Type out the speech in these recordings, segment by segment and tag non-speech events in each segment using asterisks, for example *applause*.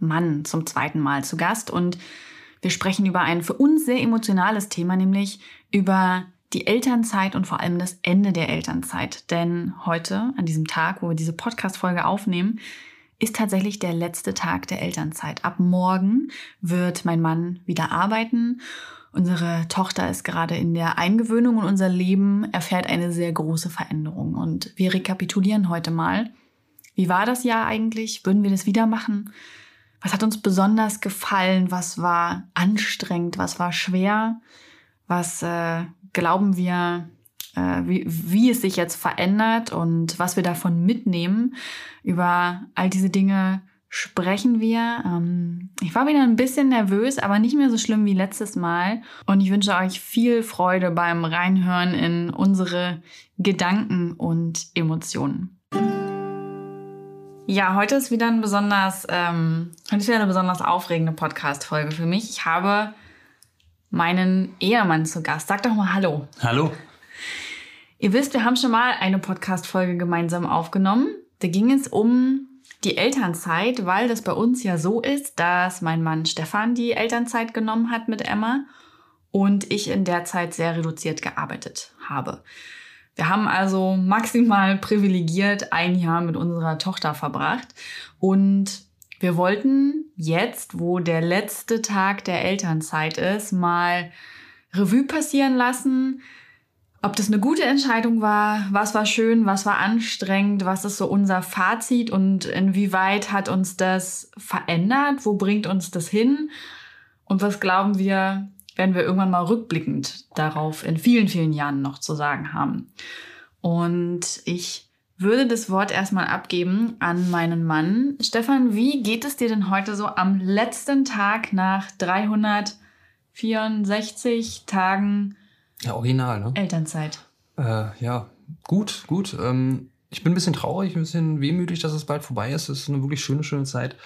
Mann zum zweiten Mal zu Gast und wir sprechen über ein für uns sehr emotionales Thema, nämlich über die Elternzeit und vor allem das Ende der Elternzeit. Denn heute, an diesem Tag, wo wir diese Podcast-Folge aufnehmen, ist tatsächlich der letzte Tag der Elternzeit. Ab morgen wird mein Mann wieder arbeiten. Unsere Tochter ist gerade in der Eingewöhnung und unser Leben erfährt eine sehr große Veränderung. Und wir rekapitulieren heute mal. Wie war das Jahr eigentlich? Würden wir das wieder machen? Was hat uns besonders gefallen? Was war anstrengend? Was war schwer? Was äh, glauben wir, äh, wie, wie es sich jetzt verändert und was wir davon mitnehmen? Über all diese Dinge sprechen wir. Ähm, ich war wieder ein bisschen nervös, aber nicht mehr so schlimm wie letztes Mal. Und ich wünsche euch viel Freude beim Reinhören in unsere Gedanken und Emotionen. Ja, heute ist wieder ein besonders, ähm, heute ist wieder eine besonders aufregende Podcast-Folge für mich. Ich habe meinen Ehemann zu Gast. Sag doch mal Hallo. Hallo. Ihr wisst, wir haben schon mal eine Podcast-Folge gemeinsam aufgenommen. Da ging es um die Elternzeit, weil das bei uns ja so ist, dass mein Mann Stefan die Elternzeit genommen hat mit Emma und ich in der Zeit sehr reduziert gearbeitet habe. Wir haben also maximal privilegiert ein Jahr mit unserer Tochter verbracht. Und wir wollten jetzt, wo der letzte Tag der Elternzeit ist, mal Revue passieren lassen, ob das eine gute Entscheidung war, was war schön, was war anstrengend, was ist so unser Fazit und inwieweit hat uns das verändert, wo bringt uns das hin und was glauben wir, werden wir irgendwann mal rückblickend darauf in vielen, vielen Jahren noch zu sagen haben. Und ich würde das Wort erstmal abgeben an meinen Mann. Stefan, wie geht es dir denn heute so am letzten Tag nach 364 Tagen ja, original, ne? Elternzeit? Äh, ja, gut, gut. Ähm, ich bin ein bisschen traurig, ein bisschen wehmütig, dass es bald vorbei ist. Es ist eine wirklich schöne, schöne Zeit.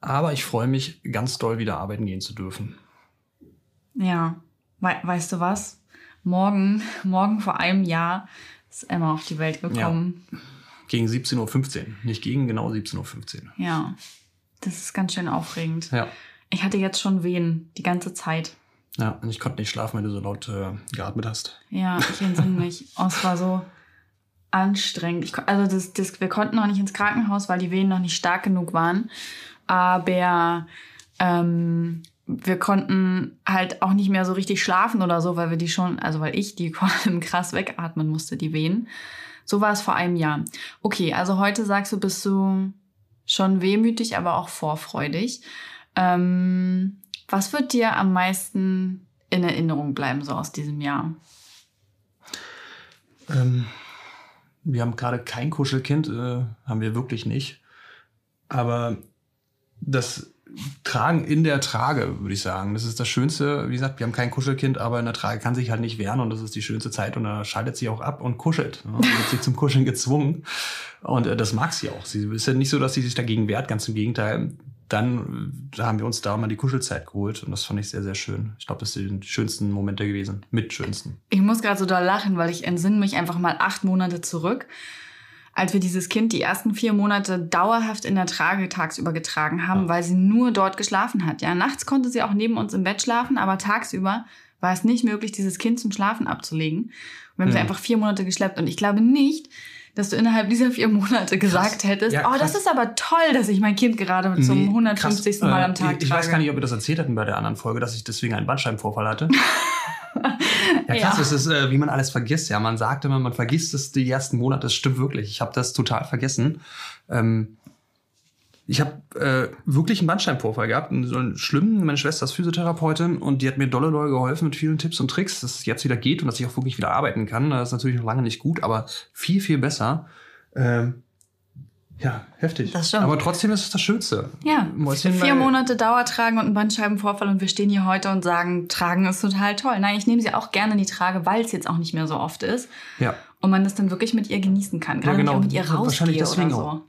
Aber ich freue mich ganz doll, wieder arbeiten gehen zu dürfen. Ja, We weißt du was? Morgen, *laughs* morgen vor einem Jahr ist Emma auf die Welt gekommen. Ja. Gegen 17.15 Uhr. Nicht gegen, genau 17.15 Uhr. Ja, das ist ganz schön aufregend. Ja. Ich hatte jetzt schon Wehen die ganze Zeit. Ja, und ich konnte nicht schlafen, wenn du so laut äh, geatmet hast. Ja, ich entsinne mich. *laughs* oh, es war so anstrengend. Ich, also das, das, wir konnten noch nicht ins Krankenhaus, weil die Wehen noch nicht stark genug waren. Aber ähm, wir konnten halt auch nicht mehr so richtig schlafen oder so, weil wir die schon, also weil ich die *laughs* krass wegatmen musste, die Wehen. So war es vor einem Jahr. Okay, also heute sagst du, bist du schon wehmütig, aber auch vorfreudig. Ähm, was wird dir am meisten in Erinnerung bleiben, so aus diesem Jahr? Ähm, wir haben gerade kein Kuschelkind, äh, haben wir wirklich nicht. Aber das Tragen in der Trage, würde ich sagen. Das ist das Schönste. Wie gesagt, wir haben kein Kuschelkind, aber in der Trage kann sich halt nicht wehren und das ist die schönste Zeit und da schaltet sie auch ab und kuschelt. Ne? wird sie zum Kuscheln gezwungen und äh, das mag sie auch. Sie ist ja nicht so, dass sie sich dagegen wehrt, ganz im Gegenteil. Dann da haben wir uns da mal die Kuschelzeit geholt und das fand ich sehr, sehr schön. Ich glaube, das sind die schönsten Momente gewesen. Mit schönsten. Ich muss gerade so da lachen, weil ich entsinne mich einfach mal acht Monate zurück als wir dieses Kind die ersten vier Monate dauerhaft in der Trage tagsüber getragen haben, ja. weil sie nur dort geschlafen hat. Ja, nachts konnte sie auch neben uns im Bett schlafen, aber tagsüber war es nicht möglich, dieses Kind zum Schlafen abzulegen. Und wir haben ja. sie einfach vier Monate geschleppt. Und ich glaube nicht, dass du innerhalb dieser vier Monate gesagt krass. hättest, ja, oh, das ist aber toll, dass ich mein Kind gerade nee, zum 150. Krass. Mal am Tag ich, ich weiß gar nicht, ob wir das erzählt hatten bei der anderen Folge, dass ich deswegen einen Bandscheibenvorfall hatte. *laughs* ja, krass, ja. es ist, äh, wie man alles vergisst. Ja, man sagt immer, man vergisst es die ersten Monate. Das stimmt wirklich. Ich habe das total vergessen. Ähm, ich habe äh, wirklich einen Bandscheibenvorfall gehabt, so einen schlimmen. Meine Schwester ist Physiotherapeutin und die hat mir dolle, dolle geholfen mit vielen Tipps und Tricks, dass es jetzt wieder geht und dass ich auch wirklich wieder arbeiten kann. Das ist natürlich noch lange nicht gut, aber viel, viel besser. Ähm, Ja, heftig. Das stimmt. Aber trotzdem ist es das Schönste. Ja, Mäuschen vier Monate Dauertragen und ein Bandscheibenvorfall und wir stehen hier heute und sagen, Tragen ist total toll. Nein, ich nehme sie auch gerne in die Trage, weil es jetzt auch nicht mehr so oft ist Ja. und man das dann wirklich mit ihr genießen kann. Gerade genau. wenn ich auch mit ihr Wahrscheinlich rausgehe oder deswegen so. auch.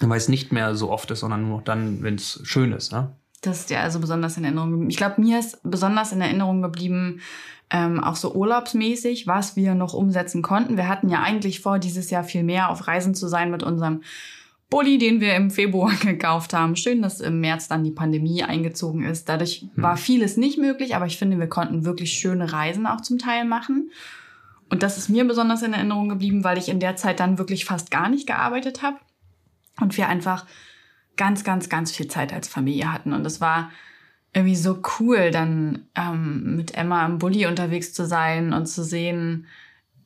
Weil es nicht mehr so oft ist, sondern nur noch dann, wenn es schön ist. Ne? Das ist ja also besonders in Erinnerung geblieben. Ich glaube, mir ist besonders in Erinnerung geblieben, ähm, auch so urlaubsmäßig, was wir noch umsetzen konnten. Wir hatten ja eigentlich vor, dieses Jahr viel mehr auf Reisen zu sein mit unserem Bulli, den wir im Februar *laughs* gekauft haben. Schön, dass im März dann die Pandemie eingezogen ist. Dadurch war vieles nicht möglich, aber ich finde, wir konnten wirklich schöne Reisen auch zum Teil machen. Und das ist mir besonders in Erinnerung geblieben, weil ich in der Zeit dann wirklich fast gar nicht gearbeitet habe und wir einfach ganz, ganz, ganz viel Zeit als Familie hatten. Und es war irgendwie so cool, dann ähm, mit Emma im Bulli unterwegs zu sein und zu sehen,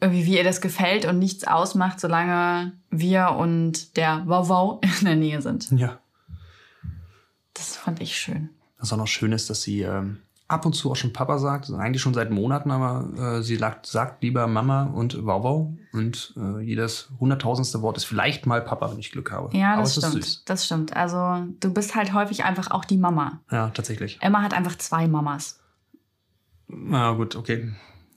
irgendwie, wie ihr das gefällt und nichts ausmacht, solange wir und der Wow *laughs* in der Nähe sind. Ja. Das fand ich schön. Was auch noch schön ist, dass sie ähm, ab und zu auch schon Papa sagt, also eigentlich schon seit Monaten, aber äh, sie sagt, sagt lieber Mama und Wauwau. Und äh, jedes hunderttausendste Wort ist vielleicht mal Papa, wenn ich Glück habe. Ja, das stimmt. Das stimmt. Also du bist halt häufig einfach auch die Mama. Ja, tatsächlich. Emma hat einfach zwei Mamas. Na gut, okay.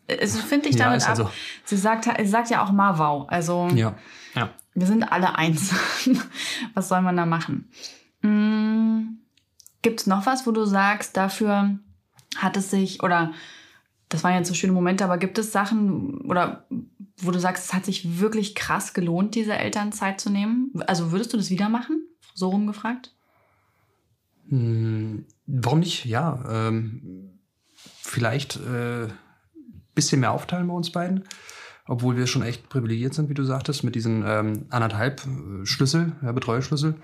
Also finde ich Ja, damit ist ab. also- Sie sagt, sie sagt ja auch Mawau. Also Ja. Ja. Wir sind alle eins. *laughs* was soll man da machen? Hm, Gibt es noch was, wo du sagst, dafür hat es sich, oder das waren jetzt so schöne Momente, aber gibt es Sachen, oder wo du sagst, es hat sich wirklich krass gelohnt, diese Elternzeit zu nehmen? Also würdest du das wieder machen? So rumgefragt? Hm, warum nicht? Ja. Ähm, vielleicht äh, bisschen mehr aufteilen bei uns beiden. Obwohl wir schon echt privilegiert sind, wie du sagtest, mit diesen ähm, anderthalb äh, Schlüssel, ja, Betreuerschlüssel.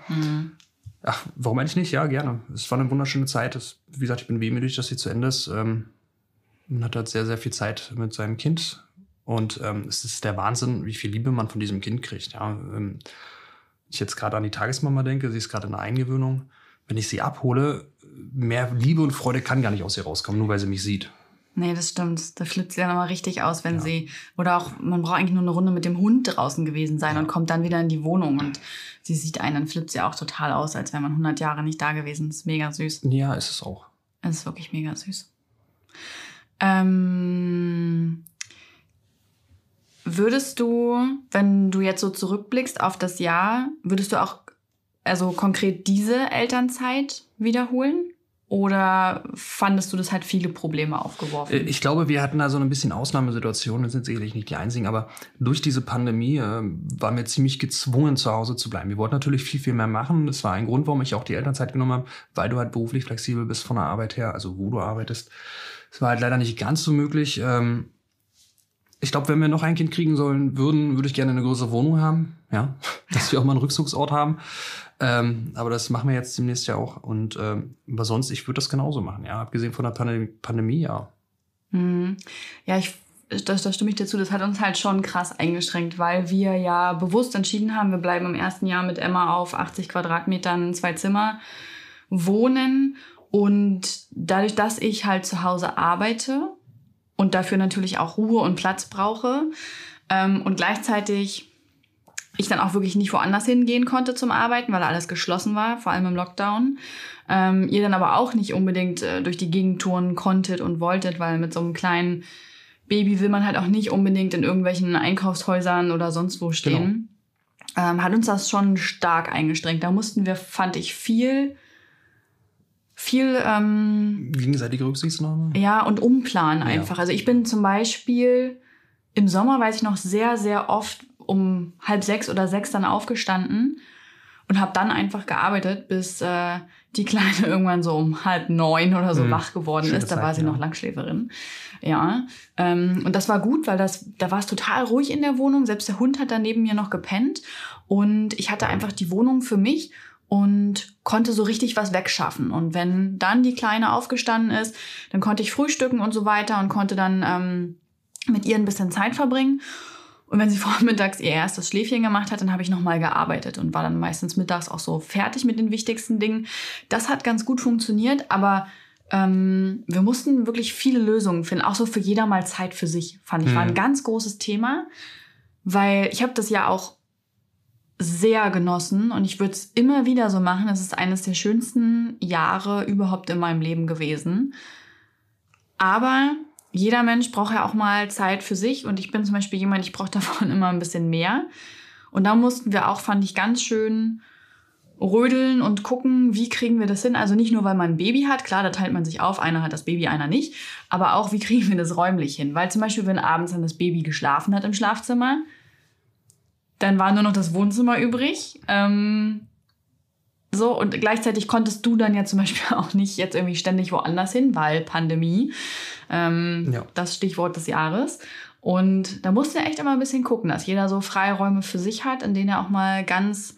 Ach, warum eigentlich nicht? Ja, gerne. Es war eine wunderschöne Zeit. Es, wie gesagt, ich bin wehmütig, dass sie zu Ende ist. Ähm, man hat halt sehr, sehr viel Zeit mit seinem Kind. Und ähm, es ist der Wahnsinn, wie viel Liebe man von diesem Kind kriegt. Ja, ähm, ich jetzt gerade an die Tagesmama denke, sie ist gerade in der Eingewöhnung. Wenn ich sie abhole, mehr Liebe und Freude kann gar nicht aus ihr rauskommen, nur weil sie mich sieht. Nee, das stimmt. Da flippt sie dann immer richtig aus, wenn sie, oder auch, man braucht eigentlich nur eine Runde mit dem Hund draußen gewesen sein und kommt dann wieder in die Wohnung und sie sieht einen, dann flippt sie auch total aus, als wäre man 100 Jahre nicht da gewesen. Das ist mega süß. Ja, ist es auch. Es ist wirklich mega süß. Ähm, würdest du, wenn du jetzt so zurückblickst auf das Jahr, würdest du auch also konkret diese Elternzeit wiederholen? Oder fandest du, das hat viele Probleme aufgeworfen? Äh, Ich glaube, wir hatten da so ein bisschen Ausnahmesituationen, wir sind sicherlich nicht die einzigen, aber durch diese Pandemie äh, waren wir ziemlich gezwungen, zu Hause zu bleiben. Wir wollten natürlich viel, viel mehr machen. Das war ein Grund, warum ich auch die Elternzeit genommen habe, weil du halt beruflich flexibel bist von der Arbeit her, also wo du arbeitest. Es war halt leider nicht ganz so möglich. Ähm, ich glaube, wenn wir noch ein Kind kriegen sollen würden, würde ich gerne eine größere Wohnung haben, ja, *laughs* dass wir auch mal einen Rückzugsort haben. Ähm, aber das machen wir jetzt demnächst ja auch. Und ähm, aber sonst, ich würde das genauso machen, ja. Abgesehen von der Pandemie, Pandemie ja. Mhm. Ja, ich, das, das stimme ich dir zu. Das hat uns halt schon krass eingeschränkt, weil wir ja bewusst entschieden haben, wir bleiben im ersten Jahr mit Emma auf 80 Quadratmetern, zwei Zimmer wohnen. Und dadurch, dass ich halt zu Hause arbeite und dafür natürlich auch Ruhe und Platz brauche ähm, und gleichzeitig ich dann auch wirklich nicht woanders hingehen konnte zum Arbeiten, weil alles geschlossen war, vor allem im Lockdown. Ähm, ihr dann aber auch nicht unbedingt äh, durch die Gegend touren konntet und wolltet, weil mit so einem kleinen Baby will man halt auch nicht unbedingt in irgendwelchen Einkaufshäusern oder sonst wo stehen. Ähm, hat uns das schon stark eingestrengt. Da mussten wir, fand ich, viel, viel ähm, Gegenseitige Rücksichtnahme? ja, und umplanen einfach. Also ich bin zum Beispiel im Sommer, weiß ich noch, sehr, sehr oft um halb sechs oder sechs dann aufgestanden und habe dann einfach gearbeitet, bis äh, die Kleine *laughs* irgendwann so um halb neun oder so Mhm. wach geworden Schöne ist. Da Zeit, war sie ja. noch Langschläferin. Ja, ähm, und das war gut, weil das, da war es total ruhig in der Wohnung. Selbst der Hund hat da neben mir noch gepennt und ich hatte einfach die Wohnung für mich und konnte so richtig was wegschaffen. Und wenn dann die Kleine aufgestanden ist, dann konnte ich frühstücken und so weiter und konnte dann ähm, mit ihr ein bisschen Zeit verbringen. Und wenn sie *laughs* vormittags ihr erstes Schläfchen gemacht hat, dann habe ich nochmal gearbeitet und war dann meistens mittags auch so fertig mit den wichtigsten Dingen. Das hat ganz gut funktioniert, aber ähm, wir mussten wirklich viele Lösungen finden, auch so für jeder mal Zeit für sich, fand ich. War ein Mhm. ganz großes Thema, weil ich habe das ja auch sehr genossen und ich würde es immer wieder so machen. Es ist eines der schönsten Jahre überhaupt in meinem Leben gewesen. Aber jeder Mensch braucht ja auch mal Zeit für sich und ich bin zum Beispiel jemand, ich brauche *laughs* davon immer ein bisschen mehr. Und da mussten wir auch, fand ich ganz schön, rödeln und gucken, wie kriegen wir das hin. Also nicht nur, weil man ein Baby hat, klar, da teilt man sich auf, einer hat das Baby, einer nicht, aber auch, wie kriegen wir das räumlich hin. Weil zum Beispiel, wenn abends dann das Baby geschlafen hat im Schlafzimmer, dann war nur noch das Wohnzimmer übrig. Ähm, so, und gleichzeitig konntest du dann ja zum Beispiel *laughs* auch nicht jetzt irgendwie ständig woanders hin, weil Pandemie, ähm, ja. das Stichwort des Jahres. Und da musst du echt immer ein bisschen gucken, dass jeder so Freiräume für sich hat, in denen er auch mal ganz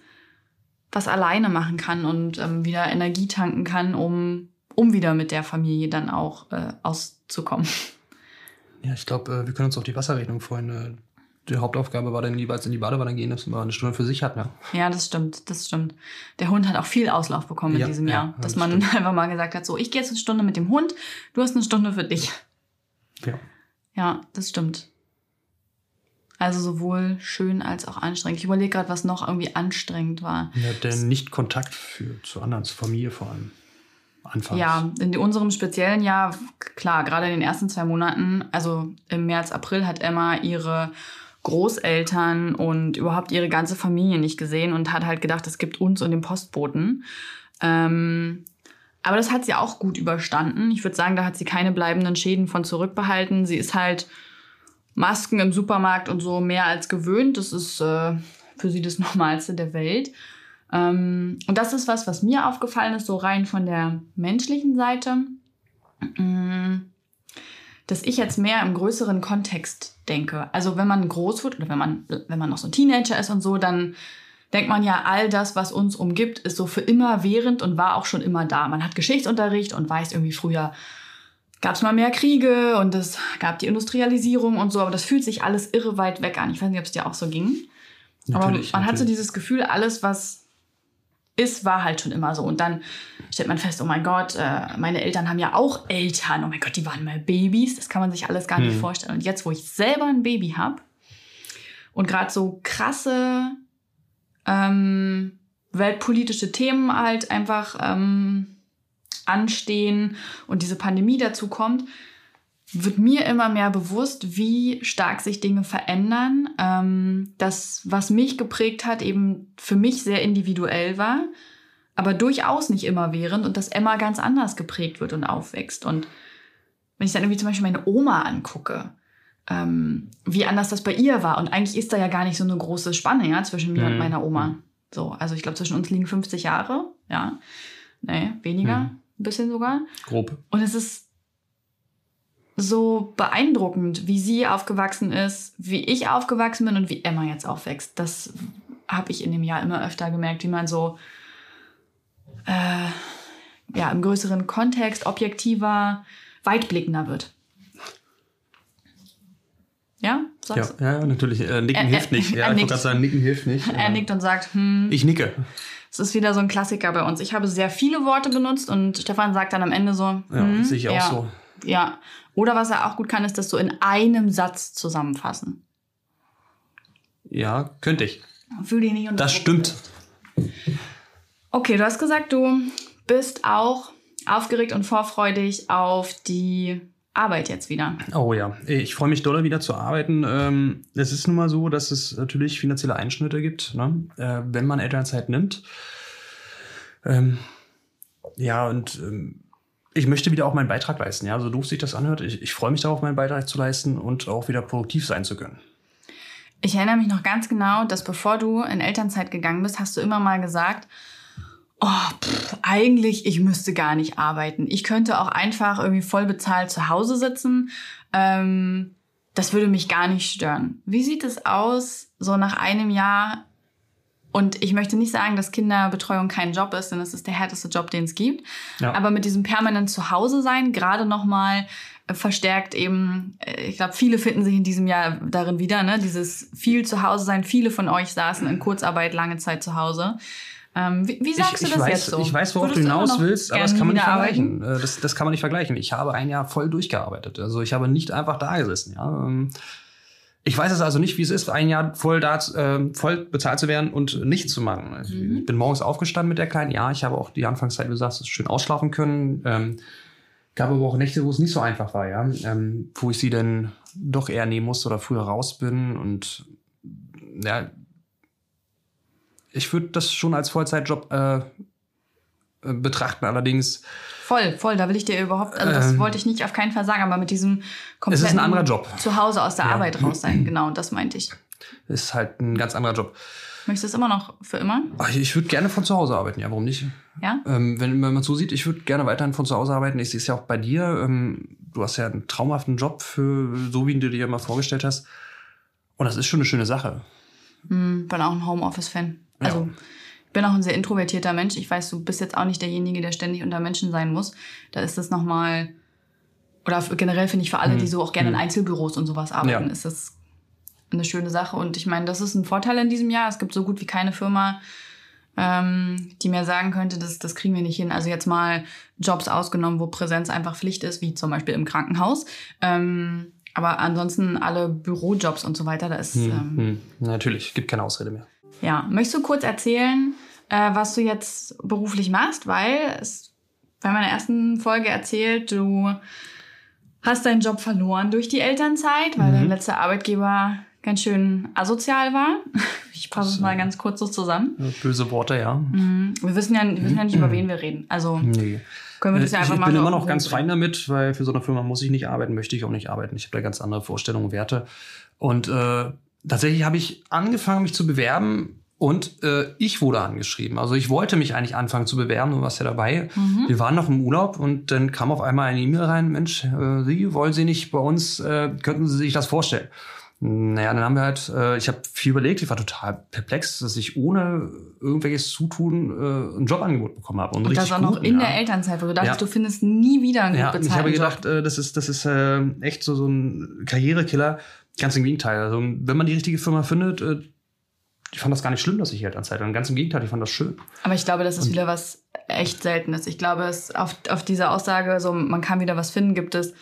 was alleine machen kann und ähm, wieder Energie tanken kann, um, um wieder mit der Familie dann auch äh, auszukommen. Ja, ich glaube, äh, wir können uns auf die Wasserrechnung freuen. Die Hauptaufgabe war dann jeweils in die Badewanne gehen, dass man eine Stunde für sich hat. Ne? Ja, das stimmt, das stimmt. Der Hund hat auch viel Auslauf bekommen ja, in diesem Jahr. Ja, dass das man stimmt. *laughs* einfach mal gesagt hat, so, ich gehe jetzt eine Stunde mit dem Hund, du hast eine Stunde für dich. Ja. Ja, das stimmt. Also sowohl schön als auch anstrengend. Ich überlege gerade, was noch irgendwie anstrengend war. Ja, der Nicht-Kontakt zu anderen, zur Familie vor allem. Anfangs. Ja, in unserem speziellen Jahr, klar, gerade in den ersten zwei Monaten, also im März, April hat Emma ihre Großeltern und überhaupt ihre ganze Familie nicht gesehen und hat halt gedacht, es gibt uns und den Postboten. Ähm, aber das hat sie auch gut überstanden. Ich würde sagen, da hat sie keine bleibenden Schäden von zurückbehalten. Sie ist halt Masken im Supermarkt und so mehr als gewöhnt. Das ist äh, für sie das *laughs* Normalste der Welt. Ähm, und das ist was, was mir aufgefallen ist, so rein von der menschlichen Seite, mm, dass ich jetzt mehr im größeren Kontext denke. Also wenn man groß wird oder wenn man, wenn man noch so ein Teenager ist und so, dann denkt man ja, all das, was uns umgibt, ist so für immer während und war auch schon immer da. Man hat Geschichtsunterricht und weiß irgendwie früher, gab es mal mehr Kriege und es gab die Industrialisierung und so, aber das fühlt sich alles irre weit weg an. Ich weiß nicht, ob es dir auch so ging. Natürlich, aber man natürlich. hat so dieses Gefühl, alles, was ist, war halt schon immer so. Und dann stellt man fest, oh mein Gott, äh, meine Eltern haben ja auch Eltern. Oh mein Gott, die waren mal Babys. Das kann man sich alles gar hm. nicht vorstellen. Und jetzt, wo ich selber ein Baby habe und gerade so krasse ähm, weltpolitische Themen halt einfach ähm, anstehen und diese Pandemie dazu kommt, wird mir immer mehr bewusst, wie stark sich Dinge verändern. Ähm, das, was mich geprägt hat, eben für mich sehr individuell war, aber durchaus nicht immer während und dass Emma ganz anders geprägt wird und aufwächst. Und wenn ich dann irgendwie zum Beispiel meine Oma angucke, ähm, wie anders das bei ihr war. Und eigentlich ist da ja gar nicht so eine große Spanne ja, zwischen mir mhm. und meiner Oma. So, also ich glaube, zwischen uns liegen 50 Jahre, ja. Nee, weniger. Mhm ein bisschen sogar. Grob. Und es ist so beeindruckend, wie sie aufgewachsen ist, wie ich aufgewachsen bin und wie Emma jetzt aufwächst. Das habe ich in dem Jahr immer öfter gemerkt, wie man so äh, ja, im größeren Kontext objektiver, weitblickender wird. Ja, sagst ja, ja, natürlich. Äh, nicken er, hilft nicht. Ja, ich wollte sagen, nicken hilft nicht. Er nickt und sagt, hm. Ich nicke. Es ist wieder so ein Klassiker bei uns. Ich habe sehr viele Worte benutzt und Stefan sagt dann am Ende so. Ja, hm, sehe ich auch ja, so. Ja. Oder was er auch gut kann, ist das so in einem Satz zusammenfassen. Ja, könnte ich. Fühl dich nicht unter Das stimmt. Okay, du hast gesagt, du bist auch aufgeregt und vorfreudig auf die Arbeit jetzt wieder. Oh ja, ich freue mich doller wieder zu arbeiten. Ähm, es ist nun mal so, dass es natürlich finanzielle Einschnitte gibt, ne? Äh, wenn man Elternzeit nimmt. Ähm, ja, und ähm, ich möchte wieder auch meinen Beitrag leisten. Ja, so doof sich das anhört. Ich, ich freue mich darauf, meinen Beitrag zu leisten und auch wieder produktiv sein zu können. Ich erinnere mich noch ganz genau, dass bevor du in Elternzeit gegangen bist, hast du immer mal gesagt, oh, pff, eigentlich, ich müsste gar nicht arbeiten. Ich könnte auch einfach irgendwie voll bezahlt zu Hause sitzen. Ähm, das würde mich gar nicht stören. Wie sieht es aus, so nach einem Jahr? Und ich möchte nicht sagen, dass Kinderbetreuung kein Job ist, denn es ist der härteste Job, den es gibt. Ja. Aber mit diesem permanent Zuhause sein, gerade nochmal äh, verstärkt eben, äh, ich glaube, viele finden sich in diesem Jahr darin wieder, ne? Dieses viel zu Hause sein. Viele von euch saßen in Kurzarbeit lange Zeit zu Hause. Ähm, wie, wie, sagst ich, du das weiß, jetzt so? Ich weiß, worauf Würdest du hinaus willst, aber das kann man nicht vergleichen. Äh, das, das kann man nicht vergleichen. Ich habe ein Jahr voll durchgearbeitet. Also ich habe nicht einfach da gesessen. Ja. Ich weiß es also nicht, wie es ist, ein Jahr voll da, äh, voll bezahlt zu werden und nichts zu machen. Mhm. Ich bin morgens aufgestanden mit der Kleinen. Ja, ich habe auch die Anfangszeit, wie du sagst, schön ausschlafen können. Ähm, gab aber auch Nächte, wo es nicht so einfach war, ja. Ähm, wo ich sie dann doch eher nehmen musste oder früher raus bin und ja, ich würde das schon als Vollzeitjob äh, betrachten. Allerdings Voll, voll. Da will ich dir überhaupt, also das ähm, wollte ich nicht auf keinen Fall sagen, aber mit diesem kompletten es ist ein anderer Job. zu Hause aus der ja. Arbeit raus sein, *clears throat* genau, das meinte ich. Ist halt ein ganz anderer Job. Möchtest du es immer noch für immer? Ich würde gerne von zu Hause arbeiten, ja, warum nicht? Ja? Ähm, wenn, wenn man so sieht, ich würde gerne weiterhin von zu Hause arbeiten. Ich sehe es ja auch bei dir. Ähm, du hast ja einen traumhaften Job für so, wie du dir immer vorgestellt hast. Und das ist schon eine schöne Sache. Hm, bin auch ein Homeoffice-Fan. Also ja bin auch ein sehr introvertierter Mensch. Ich weiß, du bist jetzt auch nicht derjenige, der ständig unter Menschen sein muss. Da ist das nochmal, oder generell finde ich für alle, die mhm. so auch gerne in mhm. Einzelbüros und sowas arbeiten, ja. ist das eine schöne Sache. Und ich meine, das ist ein Vorteil in diesem Jahr. Es gibt so gut wie keine Firma, ähm, die mir sagen könnte, das, das kriegen wir nicht hin. Also jetzt mal Jobs ausgenommen, wo Präsenz einfach Pflicht ist, wie zum Beispiel im Krankenhaus. Ähm, aber ansonsten alle Bürojobs und so weiter, da ist. Hm, ähm, hm. Natürlich, gibt keine Ausrede mehr. Ja, möchtest du kurz erzählen, äh, was du jetzt beruflich machst? Weil es bei meiner ersten Folge erzählt, du hast deinen Job verloren durch die Elternzeit, weil mhm. dein letzter Arbeitgeber ganz schön asozial war. *laughs* Ich fasse es mal ganz kurz so zusammen. Böse Worte, ja. Mhm. Wir wissen ja, wir wissen ja nicht, über wen wir reden. Also nee. können wir das ja einfach ich Ich bin immer noch ganz fein damit, weil für so eine Firma muss ich nicht arbeiten, möchte ich auch nicht arbeiten. Ich habe da ganz andere Vorstellungen, Werte. Und äh, tatsächlich habe ich angefangen, mich zu bewerben und äh, ich wurde angeschrieben. Also ich wollte mich eigentlich anfangen zu bewerben, du warst ja dabei. Mhm. Wir waren noch im Urlaub und dann kam auf einmal eine E-Mail rein, Mensch, äh, Sie, wollen Sie nicht bei uns, äh, könnten Sie sich das vorstellen? Naja, dann haben wir halt, äh, ich habe viel überlegt, ich war total perplex, dass ich ohne irgendwelches Zutun äh, ein Jobangebot bekommen habe. Und, und das auch noch gut, in ja. der Elternzeit, wo du dachtest, ja. du findest nie wieder einen ja, gut Ich habe gedacht, äh, das ist, das ist äh, echt so, so ein Karrierekiller. Ganz im Gegenteil. Also, wenn man die richtige Firma findet, äh, ich fand das gar nicht schlimm, dass ich Elternzeit war. Ganz im Gegenteil, ich fand das schön. Aber ich glaube, das ist und wieder was echt Seltenes. Ich glaube, es auf, auf diese Aussage, so man kann wieder was finden, gibt es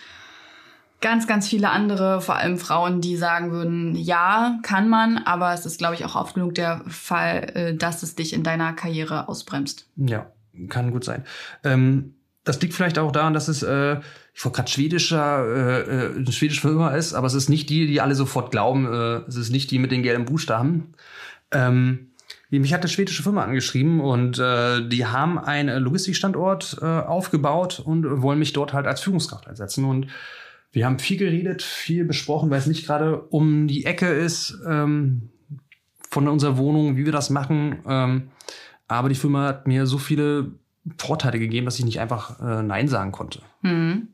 ganz, ganz viele andere, vor allem Frauen, die sagen würden, ja, kann man, aber es ist, glaube ich, auch oft genug der Fall, äh, dass es dich in deiner Karriere ausbremst. Ja, kann gut sein. Ähm, das liegt vielleicht auch daran, dass es, äh, ich wollte gerade schwedischer, äh, äh, eine schwedische Firma ist, aber es ist nicht die, die alle sofort glauben, äh, es ist nicht die mit den gelben Buchstaben. Ähm, mich hat eine schwedische Firma angeschrieben und äh, die haben einen Logistikstandort äh, aufgebaut und wollen mich dort halt als Führungskraft einsetzen. Und wir haben viel geredet, viel besprochen, weil es nicht gerade um die Ecke ist ähm, von unserer Wohnung, wie wir das machen. Ähm, aber die Firma hat mir so viele Vorteile gegeben, dass ich nicht einfach äh, Nein sagen konnte. Mhm.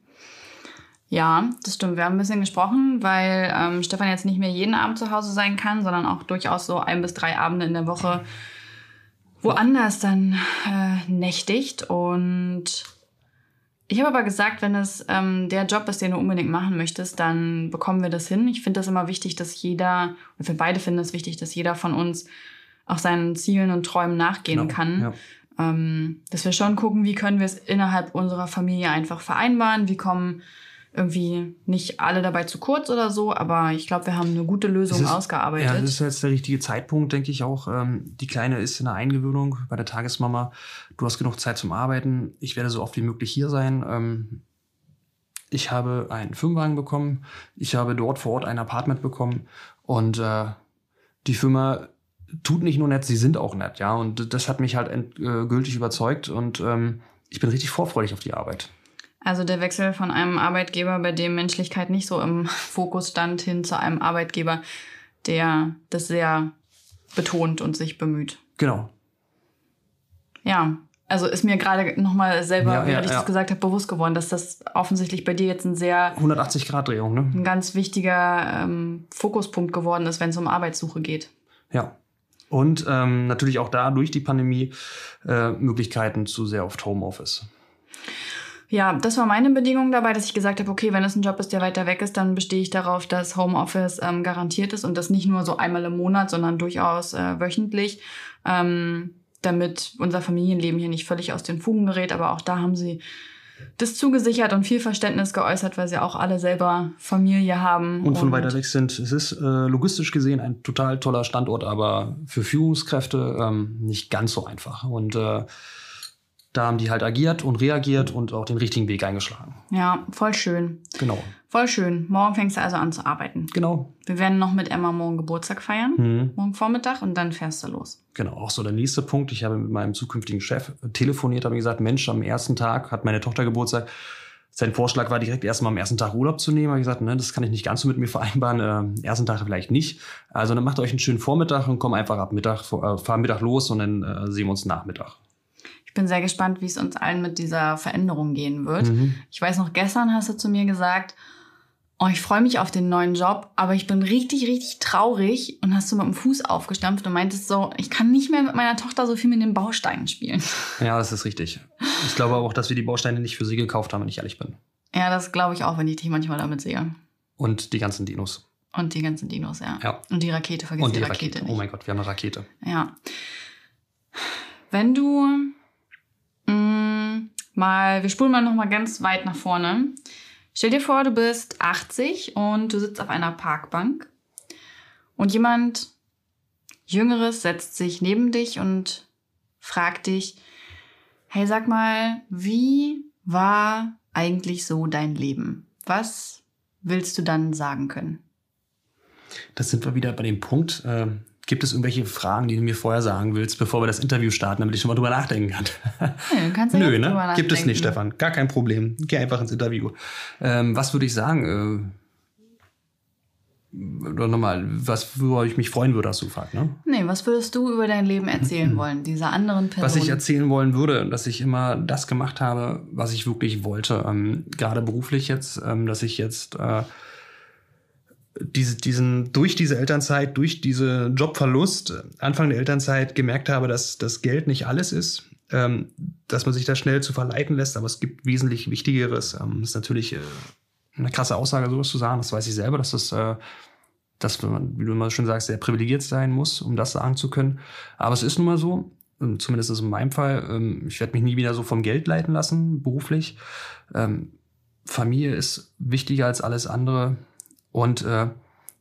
Ja, das stimmt. Wir haben ein bisschen gesprochen, weil ähm, Stefan jetzt nicht mehr jeden Abend zu Hause sein kann, sondern auch durchaus so ein bis drei Abende in der Woche woanders dann äh, nächtigt. Und ich habe aber gesagt, wenn es ähm, der Job ist, den du unbedingt machen möchtest, dann bekommen wir das hin. Ich finde das immer wichtig, dass jeder, und wir beide finden es wichtig, dass jeder von uns auch seinen Zielen und Träumen nachgehen genau, kann. Ja. Ähm, dass wir schon gucken, wie können wir es innerhalb unserer Familie einfach vereinbaren, wie kommen irgendwie nicht alle dabei zu kurz oder so, aber ich glaube, wir haben eine gute Lösung ist, ausgearbeitet. Ja, das ist jetzt der richtige Zeitpunkt, denke ich auch. Ähm, die Kleine ist in der Eingewöhnung bei der Tagesmama. Du hast genug Zeit zum Arbeiten. Ich werde so oft wie möglich hier sein. Ähm, ich habe einen Firmenwagen bekommen. Ich habe dort vor Ort ein Apartment bekommen. Und äh, die Firma tut nicht nur nett, sie sind auch nett, ja. Und das hat mich halt endgültig äh, überzeugt und ähm, ich bin richtig vorfreudig auf die Arbeit. Also der Wechsel von einem Arbeitgeber, bei dem Menschlichkeit nicht so im *laughs* Fokus stand, hin zu einem Arbeitgeber, der das sehr betont und sich bemüht. Genau. Ja, also ist mir gerade nochmal selber, ja, wie ja, ich ja. das gesagt habe, bewusst geworden, dass das offensichtlich bei dir jetzt ein sehr 180 Grad Drehung, ne? Ein ganz wichtiger ähm, Fokuspunkt geworden ist, wenn es um Arbeitssuche geht. Ja. Und ähm, natürlich auch da durch die Pandemie äh, Möglichkeiten zu sehr oft Homeoffice. Ja, das war meine Bedingung dabei, dass ich gesagt habe, okay, wenn es ein Job ist, der weiter weg ist, dann bestehe ich darauf, dass Homeoffice ähm, garantiert ist und das nicht nur so einmal im Monat, sondern durchaus äh, wöchentlich, ähm, damit unser Familienleben hier nicht völlig aus den Fugen gerät. Aber auch da haben sie das zugesichert und viel Verständnis geäußert, weil sie auch alle selber Familie haben. Und von weiter weg sind. Es ist äh, logistisch gesehen ein total toller Standort, aber für Führungskräfte ähm, nicht ganz so einfach. Und äh, da haben die halt agiert und reagiert und auch den richtigen Weg eingeschlagen. Ja, voll schön. Genau. Voll schön. Morgen fängst du also an zu arbeiten. Genau. Wir werden noch mit Emma morgen Geburtstag feiern, Mhm. morgen Vormittag und dann fährst du los. Genau, auch so der nächste Punkt. Ich habe mit meinem zukünftigen Chef telefoniert, habe gesagt, Mensch, am ersten Tag hat meine Tochter Geburtstag. Sein Vorschlag war direkt erstmal am ersten Tag Urlaub zu nehmen. Habe ich gesagt, ne, das kann ich nicht ganz so mit mir vereinbaren. Äh, ersten Tag vielleicht nicht. Also dann macht euch einen schönen Vormittag und komm einfach ab Mittag, äh, fahr Mittag los und dann äh, sehen wir uns Nachmittag. Ich bin sehr gespannt, wie es uns allen mit dieser Veränderung gehen wird. Mhm. Ich weiß noch, gestern hast du zu mir gesagt, oh, ich freue mich auf den neuen Job, aber ich bin richtig, richtig traurig und hast du mit dem Fuß aufgestampft und meintest so, ich kann nicht mehr mit meiner Tochter so viel mit den Bausteinen spielen. *laughs* Ja, das ist richtig. Ich glaube aber auch, dass wir die Bausteine nicht für sie gekauft haben, wenn ich ehrlich bin. Ja, das glaube ich auch, wenn ich dich manchmal damit sehe. Und die ganzen Dinos. Und die ganzen Dinos, ja. Ja. Und die Rakete, vergiss Und die, die Rakete, Rakete. nicht. Oh mein Gott, wir haben eine Rakete. Ja. Wenn du mh, mal, wir spulen mal noch mal ganz weit nach vorne. Stell dir vor, du bist 80 und du sitzt auf einer Parkbank und jemand Jüngeres setzt sich neben dich und fragt dich, hey, sag mal, wie war eigentlich so dein Leben? Was willst du dann sagen können? Das sind wir wieder bei dem Punkt. Äh, gibt es irgendwelche Fragen, die du mir vorher sagen willst, bevor wir das Interview starten, damit ich schon mal drüber nachdenken kann? *laughs* Ja, du kannst ja Nö, ne? Gibt es nicht. Stefan. Gar kein Problem. Geh einfach ins Interview. Ähm, was würde ich sagen? Äh, nochmal, was, worüber ich mich freuen würde, hast du gefragt, ne? Nee, was würdest du über dein Leben erzählen wollen, dieser anderen Person? Was ich erzählen wollen würde, dass ich immer das gemacht habe, was ich wirklich wollte. Ähm, gerade beruflich jetzt, ähm, dass ich jetzt äh, diese, diesen, durch diese Elternzeit, durch diese Jobverlust, Anfang der Elternzeit gemerkt habe, dass das Geld nicht alles ist. Ähm, dass man sich da schnell zu verleiten lässt, aber es gibt wesentlich Wichtigeres. Ähm, ist natürlich äh, eine krasse Aussage, sowas zu sagen. Das weiß ich selber, dass das, äh, dass man, wie du immer schön sagst, sehr privilegiert sein muss, um das sagen zu können. Aber es ist nun mal so, ähm, zumindest ist in meinem Fall. Ähm, ich werde mich nie wieder so vom Geld leiten lassen, beruflich. Ähm, Familie ist wichtiger als alles andere. Und äh,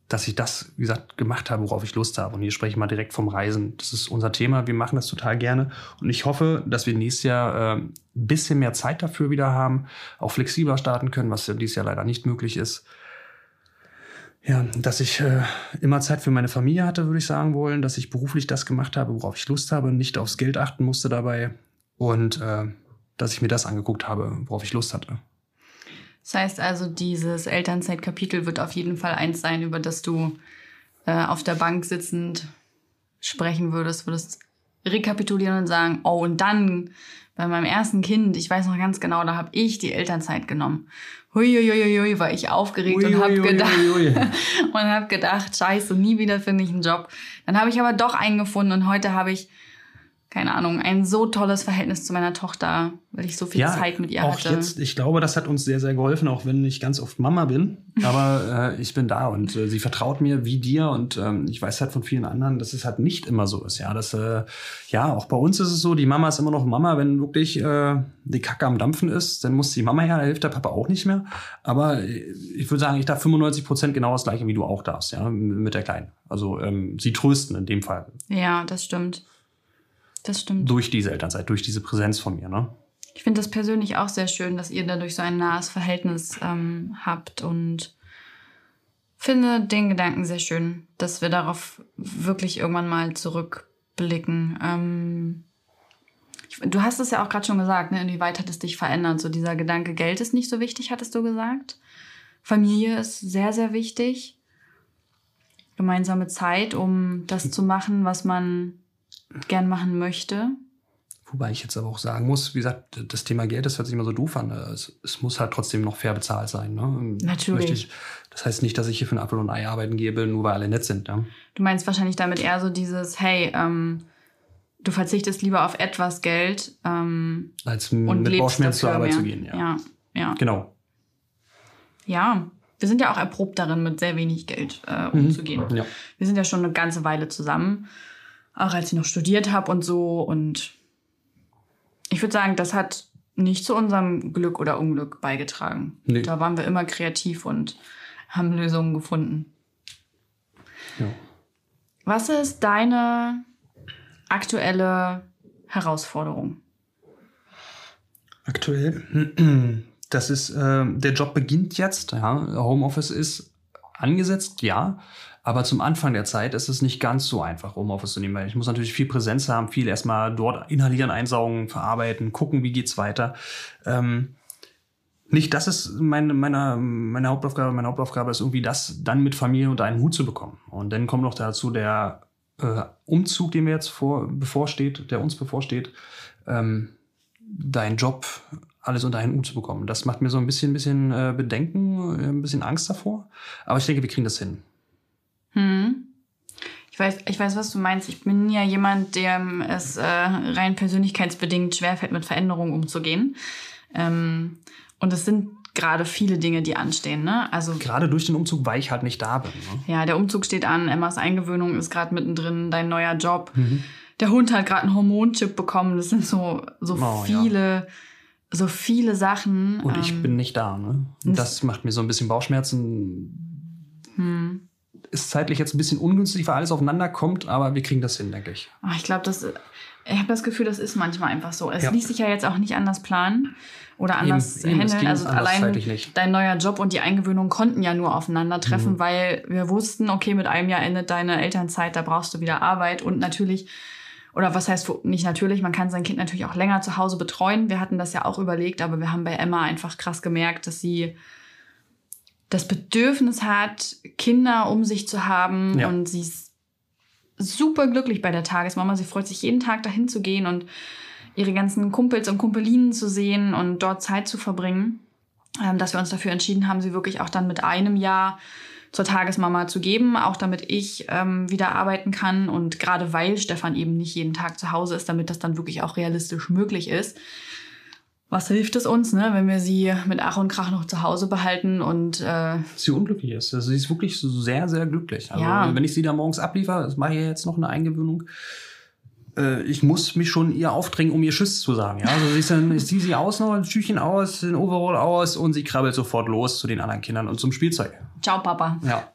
dass ich das, wie gesagt, gemacht habe, worauf ich Lust habe. Und hier spreche ich mal direkt vom Reisen. Das ist unser Thema. Wir machen das total gerne. Und ich hoffe, dass wir nächstes Jahr äh, ein bisschen mehr Zeit dafür wieder haben, auch flexibler starten können, was ja dieses Jahr leider nicht möglich ist. Ja, dass ich äh, immer Zeit für meine Familie hatte, würde ich sagen wollen, dass ich beruflich das gemacht habe, worauf ich Lust habe, nicht aufs Geld achten musste dabei und äh, dass ich mir das angeguckt habe, worauf ich Lust hatte. Das heißt also, dieses Elternzeitkapitel wird auf jeden Fall eins sein, über das du äh, auf der Bank sitzend sprechen würdest, würdest rekapitulieren und sagen, oh, und dann bei meinem ersten Kind, ich weiß noch ganz genau, da habe ich die Elternzeit genommen. Huiuiuiui, war ich aufgeregt und habe gedacht, *laughs* und habe gedacht, scheiße, nie wieder finde ich einen Job. Dann habe ich aber doch einen gefunden und heute habe ich, keine Ahnung, ein so tolles Verhältnis zu meiner Tochter, weil ich so viel Zeit mit ihr auch hatte. jetzt, ich glaube, das hat uns sehr, sehr geholfen, auch wenn ich ganz oft Mama bin. *laughs* Aber äh, ich bin da und äh, sie vertraut mir wie dir und ähm, ich weiß halt von vielen anderen, dass es halt nicht immer so ist. Ja, dass, äh, ja, auch bei uns ist es so, die Mama ist immer noch Mama, wenn wirklich äh, die Kacke am Dampfen ist, dann muss die Mama her, da hilft der Papa auch nicht mehr. Aber äh, ich würde sagen, ich darf 95 Prozent genau das gleiche, wie du auch darfst, ja, mit der Kleinen. Also ähm, sie trösten in dem Fall Ja, das stimmt. Das stimmt. durch diese Elternzeit, durch diese Präsenz von mir, ne? Ich finde das persönlich auch sehr schön, dass ihr dadurch so ein nahes Verhältnis ähm, habt und finde den Gedanken sehr schön, dass wir darauf wirklich irgendwann mal zurückblicken. Ähm, ich, du hast es ja auch gerade schon gesagt, ne? inwieweit hat es dich verändert? So dieser Gedanke, Geld ist nicht so wichtig, hattest du gesagt. Familie ist sehr, sehr wichtig. Gemeinsame Zeit, um das zu machen, was man gern machen möchte. Wobei ich jetzt aber auch sagen muss, wie gesagt, das Thema Geld, das hört sich immer so doof an. Es, es muss halt trotzdem noch fair bezahlt sein. Ne? Natürlich. Möchte Ich, das heißt nicht, dass ich hier für ein Apfel und ein Ei arbeiten gebe, nur weil alle nett sind. Ja? Du meinst wahrscheinlich damit eher so dieses, hey, ähm, du verzichtest lieber auf etwas Geld ähm, Als und mit lebst Bauchschmerz zur Arbeit mehr. zu gehen. Ja. ja, ja. Genau. Ja, wir sind ja auch erprobt darin, mit sehr wenig Geld äh, umzugehen. Ja. Wir sind ja schon eine ganze Weile zusammen, auch als ich noch studiert habe und so. Und ich würde sagen, das hat nicht zu unserem Glück oder Unglück beigetragen. Nee. Da waren wir immer kreativ und haben Lösungen gefunden. Ja. Was ist deine aktuelle Herausforderung? Aktuell, *clears throat* das ist, äh, der Job beginnt jetzt, ja. Homeoffice ist angesetzt, ja. Aber zum Anfang der Zeit ist es nicht ganz so einfach, Homeoffice zu nehmen, weil ich muss natürlich viel Präsenz haben, viel erstmal dort inhalieren, einsaugen, verarbeiten, gucken, wie geht's weiter. Ähm, nicht, das ist meine, meine, meine Hauptaufgabe. Meine Hauptaufgabe ist irgendwie das dann mit Familie unter einen Hut zu bekommen. Und dann kommt noch dazu der äh, Umzug, den mir jetzt vor, bevorsteht, der uns bevorsteht, ähm, deinen Job alles unter einen Hut zu bekommen. Das macht mir so ein bisschen, bisschen äh, Bedenken, äh, ein bisschen Angst davor. Aber ich denke, wir kriegen das hin. Hm. Ich weiß, ich weiß, was du meinst. Ich bin ja jemand, dem es äh, rein persönlichkeitsbedingt schwerfällt, mit Veränderungen umzugehen. Ähm, und es sind gerade viele Dinge, die anstehen. Ne? Also Gerade durch den Umzug, weil ich halt nicht da bin. Ne? ja, der Umzug steht an, Emmas Eingewöhnung ist gerade mittendrin, dein neuer Job. Mhm. Der Hund hat gerade einen Hormonchip bekommen. Das sind so, so Oh, ja. viele, so viele Sachen. Und ich ähm, bin nicht da. Ne? Das macht mir so ein bisschen Bauchschmerzen. hm. Ist zeitlich jetzt ein bisschen ungünstig, weil alles aufeinander kommt, aber wir kriegen das hin, denke ich. Ah, ich glaube, das. Ich habe das Gefühl, das ist manchmal einfach so. Es Ja. ließ sich ja jetzt auch nicht anders planen oder anders Eben, handeln. Also anders allein dein neuer Job und die Eingewöhnung konnten ja nur aufeinandertreffen, Mhm. weil wir wussten, okay, mit einem Jahr endet deine Elternzeit, da brauchst du wieder Arbeit und natürlich oder was heißt nicht natürlich, man kann sein Kind natürlich auch länger zu Hause betreuen. Wir hatten das ja auch überlegt, aber wir haben bei Emma einfach krass gemerkt, dass sie das Bedürfnis hat, Kinder um sich zu haben Ja. und sie ist super glücklich bei der Tagesmama. Sie freut sich jeden Tag dahin zu gehen und ihre ganzen Kumpels und Kumpelinen zu sehen und dort Zeit zu verbringen, ähm, dass wir uns dafür entschieden haben, sie wirklich auch dann mit einem Jahr zur Tagesmama zu geben, auch damit ich ähm, wieder arbeiten kann und gerade weil Stefan eben nicht jeden Tag zu Hause ist, damit das dann wirklich auch realistisch möglich ist. Was hilft es uns, ne, wenn wir sie mit Ach und Krach noch zu Hause behalten und äh, sie unglücklich ist. Also sie ist wirklich so sehr, sehr glücklich. Also Ja. wenn ich sie da morgens abliefere, das mache ich ja jetzt noch eine Eingewöhnung, äh, ich muss mich schon ihr aufdrängen, um ihr Tschüss zu sagen. Ja? Also sie ist dann, ich ziehe sie aus, noch ein Schüchchen aus, den Overall aus und sie krabbelt sofort los zu den anderen Kindern und zum Spielzeug. Ciao, Papa. Ja.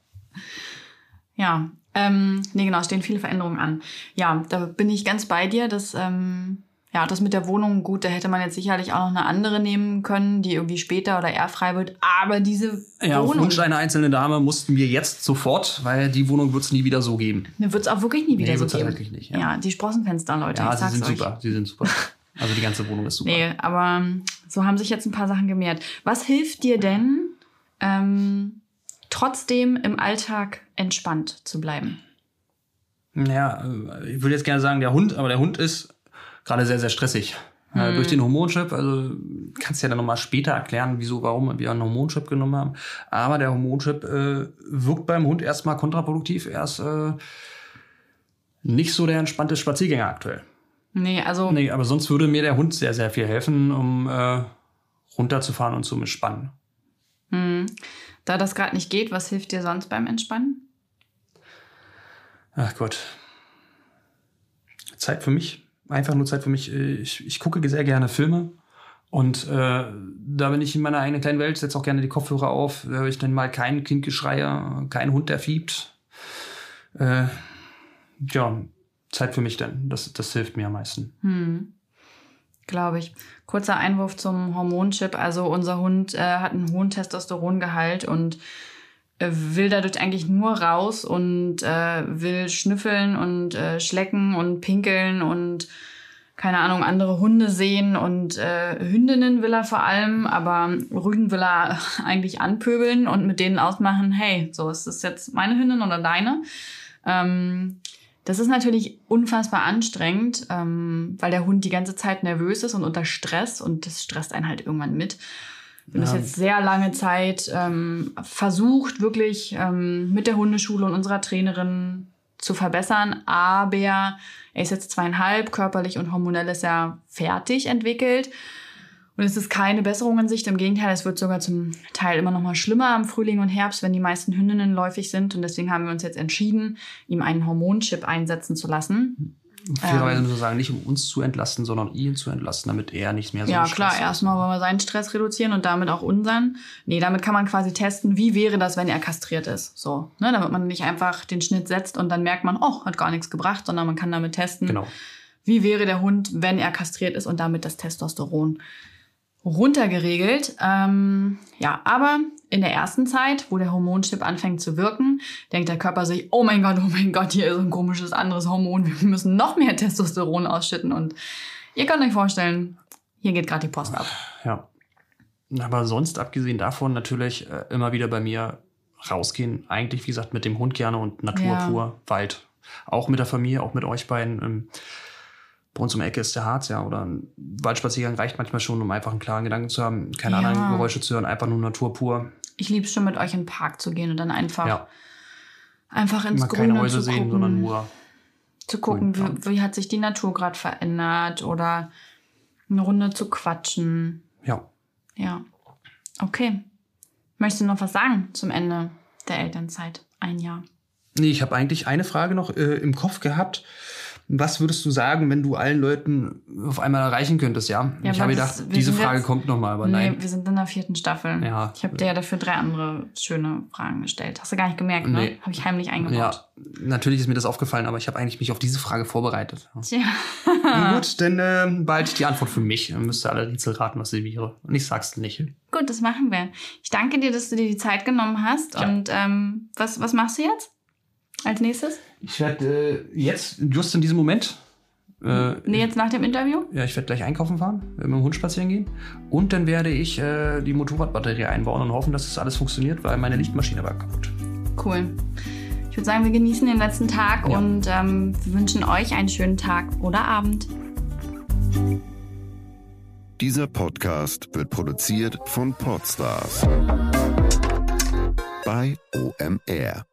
Ja, ähm, nee, genau, stehen viele Veränderungen an. Ja, da bin ich ganz bei dir. dass ähm, ja, das mit der Wohnung, gut, da hätte man jetzt sicherlich auch noch eine andere nehmen können, die irgendwie später oder eher frei wird. Aber diese Ja, auf Wohnung, Wunsch einer einzelnen Dame mussten wir jetzt sofort, weil die Wohnung wird es nie wieder so geben. ne, wird es auch wirklich nie wieder Nee, so wird's geben. wirklich nicht, ja. ja. die Sprossenfenster, Leute, Ja, ich sie sind euch. super. Sie sind super. Also die ganze Wohnung ist super. Nee, aber ähm, so haben sich jetzt ein paar Sachen gemehrt. Was hilft dir denn, ähm, trotzdem im Alltag entspannt zu bleiben? Ja, äh, ich würde jetzt gerne sagen, der Hund, aber der Hund ist gerade sehr, sehr stressig. Äh, durch den Hormonchip, also kannst du ja dann nochmal später erklären, wieso, warum wir einen Hormonchip genommen haben. Aber der Hormonchip äh, wirkt beim Hund erstmal kontraproduktiv. Er ist äh, nicht so der entspannte Spaziergänger aktuell. Nee, also Nee, aber sonst würde mir der Hund sehr, sehr viel helfen, um äh, runterzufahren und zu entspannen. hm, da das gerade nicht geht, was hilft dir sonst beim Entspannen? Ach Gott. Zeit für mich. Einfach nur Zeit für mich. Ich, ich gucke sehr gerne Filme. Und äh, da bin ich in meiner eigenen kleinen Welt, setze auch gerne die Kopfhörer auf. Höre ich dann mal kein Kindgeschrei, kein Hund, der fiebt. Äh, ja, Zeit für mich dann. Das, das hilft mir am meisten. Hm. Glaube ich. Kurzer Einwurf zum Hormonchip. Also unser Hund äh, hat einen hohen Testosterongehalt und äh, will dadurch eigentlich nur raus und äh, will schnüffeln und äh, schlecken und pinkeln und keine Ahnung, andere Hunde sehen und äh, Hündinnen will er vor allem, aber Rüden will er *laughs* eigentlich anpöbeln und mit denen ausmachen, hey, so ist das jetzt meine Hündin oder deine. Ähm, das ist natürlich unfassbar anstrengend, ähm, weil der Hund die ganze Zeit nervös ist und unter Stress und das stresst einen halt irgendwann mit. Wir haben das jetzt sehr lange Zeit ähm, versucht, wirklich ähm, mit der Hundeschule und unserer Trainerin zu verbessern, aber er ist jetzt zweieinhalb, körperlich und hormonell ist er fertig entwickelt. Und es ist keine Besserung in Sicht. Im Gegenteil, es wird sogar zum Teil immer noch mal schlimmer im Frühling und Herbst, wenn die meisten Hündinnen läufig sind. Und deswegen haben wir uns jetzt entschieden, ihm einen Hormonchip einsetzen zu lassen. Fairerweise ähm, müssen wir sagen, nicht um uns zu entlasten, sondern ihn zu entlasten, damit er nicht mehr so Ja, klar, erstmal wollen wir seinen Stress reduzieren und damit auch unseren. Nee, damit kann man quasi testen, wie wäre das, wenn er kastriert ist. So, ne, damit man nicht einfach den Schnitt setzt und dann merkt man, oh, hat gar nichts gebracht, sondern man kann damit testen, genau. wie wäre der Hund, wenn er kastriert ist und damit das Testosteron runtergeregelt. Ähm, ja, aber in der ersten Zeit, wo der Hormonchip anfängt zu wirken, denkt der Körper sich, oh mein Gott, oh mein Gott, hier ist ein komisches anderes Hormon, wir müssen noch mehr *laughs* Testosteron ausschütten und ihr könnt euch vorstellen, hier geht gerade die Post ab. Ja. Aber sonst, abgesehen davon, natürlich äh, immer wieder bei mir rausgehen. Eigentlich, wie gesagt, mit dem Hund gerne und Natur ja. pur, Wald. Auch mit der Familie, auch mit euch beiden. Ähm, bei uns um die Ecke ist der Harz, ja, oder ein Waldspaziergang reicht manchmal schon, um einfach einen klaren Gedanken zu haben, keine ja. anderen Geräusche zu hören, einfach nur Natur pur. Ich liebe es schon, mit euch in den Park zu gehen und dann einfach, ja. einfach ins Mal Grüne keine Häuser sehen, gucken, sondern nur zu gucken, wie, wie, hat sich die Natur gerade verändert oder eine Runde zu quatschen. Ja. Ja. Okay. Möchtest du noch was sagen zum Ende der Elternzeit? Ein Jahr. Nee, ich habe eigentlich eine Frage noch äh, im Kopf gehabt. Was würdest du sagen, wenn du allen Leuten auf einmal erreichen könntest, ja? ja ich habe gedacht, diese Frage jetzt, kommt nochmal, aber nee, nein. wir sind in der vierten Staffel. Ja. Ich habe dir ja dafür drei andere schöne Fragen gestellt. Hast du gar nicht gemerkt, ne? Nee. Habe ich heimlich eingebaut. Ja, natürlich ist mir das aufgefallen, aber ich habe eigentlich mich auf diese Frage vorbereitet. Tja. *laughs* Na gut, dann äh, ich die Antwort für mich. Dann müsst ihr alle Rätsel raten, was sie wäre. Und ich sag's nicht. Gut, das machen wir. Ich danke dir, dass du dir die Zeit genommen hast. Ja. Und ähm, was, was machst du jetzt? Als nächstes? Ich werde äh, jetzt, just in diesem Moment. Äh, nee, jetzt nach dem Interview? Ja, ich werde gleich einkaufen fahren, mit dem Hund spazieren gehen. Und dann werde ich äh, die Motorradbatterie einbauen und hoffen, dass das alles funktioniert, weil meine Lichtmaschine war kaputt. Cool. Ich würde sagen, wir genießen den letzten Tag ja. und ähm, wir wünschen euch einen schönen Tag oder Abend. Dieser Podcast wird produziert von Podstars bei OMR.